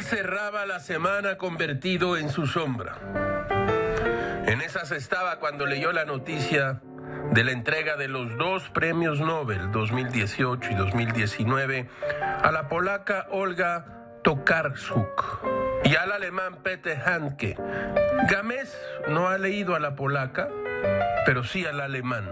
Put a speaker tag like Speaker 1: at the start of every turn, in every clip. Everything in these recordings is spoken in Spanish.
Speaker 1: cerraba la semana convertido en su sombra. En esas estaba cuando leyó la noticia de la entrega de los dos premios Nobel 2018 y 2019 a la polaca Olga Tokarczuk y al alemán Peter Handke. Gámez no ha leído a la polaca, pero sí al alemán.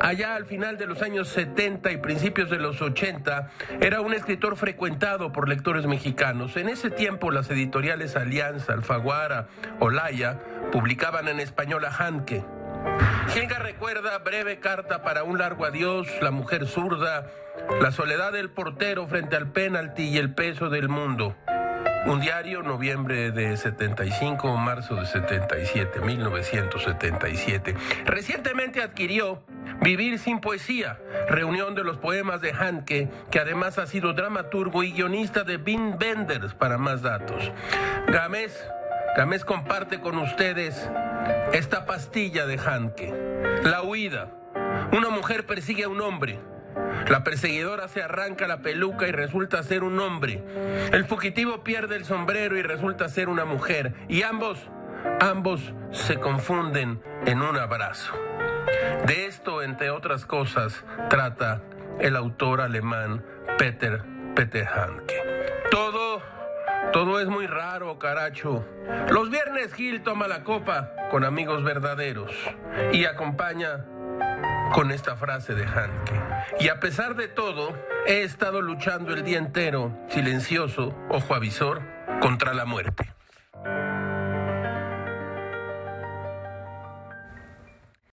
Speaker 1: Allá al final de los años 70 y principios de los 80 era un escritor frecuentado por lectores mexicanos. En ese tiempo las editoriales Alianza, Alfaguara, Olaya publicaban en español a Hanke. Genga recuerda Breve carta para un largo adiós, La mujer zurda, La soledad del portero frente al penalti y El peso del mundo. Un diario, noviembre de 75, marzo de 77, 1977. Recientemente adquirió Vivir sin poesía, reunión de los poemas de Hanke, que además ha sido dramaturgo y guionista de Vin Benders para más datos. Gámez, Gámez comparte con ustedes esta pastilla de Hanke. La huida. Una mujer persigue a un hombre. La perseguidora se arranca la peluca y resulta ser un hombre. El fugitivo pierde el sombrero y resulta ser una mujer. Y ambos, ambos se confunden en un abrazo. De esto, entre otras cosas, trata el autor alemán Peter Peter Hanke. Todo, todo es muy raro, caracho. Los viernes Gil toma la copa con amigos verdaderos y acompaña con esta frase de Hanke. Y a pesar de todo, he estado luchando el día entero, silencioso, ojo avisor, contra la muerte.